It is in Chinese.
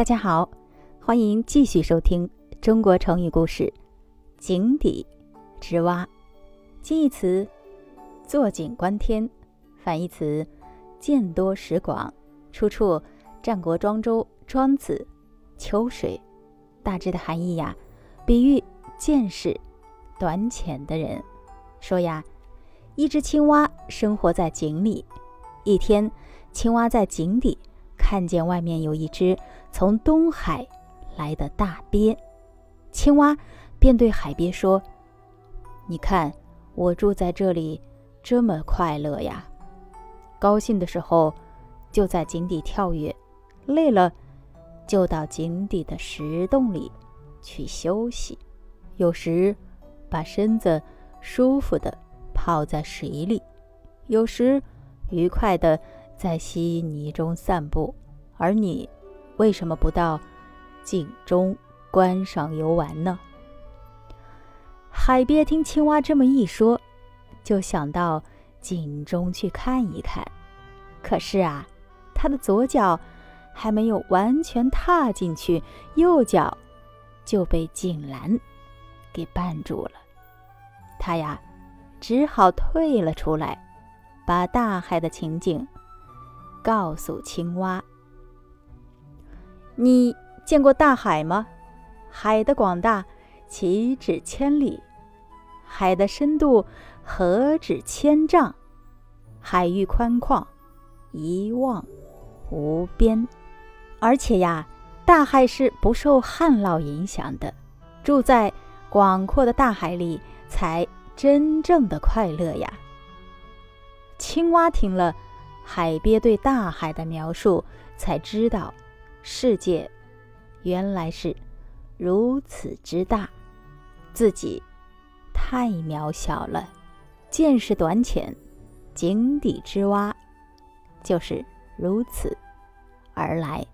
大家好，欢迎继续收听中国成语故事“井底之蛙”。近义词：坐井观天；反义词：见多识广。出处：战国庄周庄子《秋水》。大致的含义呀，比喻见识短浅的人。说呀，一只青蛙生活在井里。一天，青蛙在井底。看见外面有一只从东海来的大鳖，青蛙便对海鳖说：“你看我住在这里，这么快乐呀！高兴的时候就在井底跳跃，累了就到井底的石洞里去休息。有时把身子舒服的泡在水里，有时愉快的。”在稀泥中散步，而你为什么不到井中观赏游玩呢？海鳖听青蛙这么一说，就想到井中去看一看。可是啊，他的左脚还没有完全踏进去，右脚就被井栏给绊住了。他呀，只好退了出来，把大海的情景。告诉青蛙：“你见过大海吗？海的广大岂止千里？海的深度何止千丈？海域宽旷，一望无边。而且呀，大海是不受旱涝影响的。住在广阔的大海里，才真正的快乐呀！”青蛙听了。海鳖对大海的描述，才知道世界原来是如此之大，自己太渺小了，见识短浅，井底之蛙就是如此而来。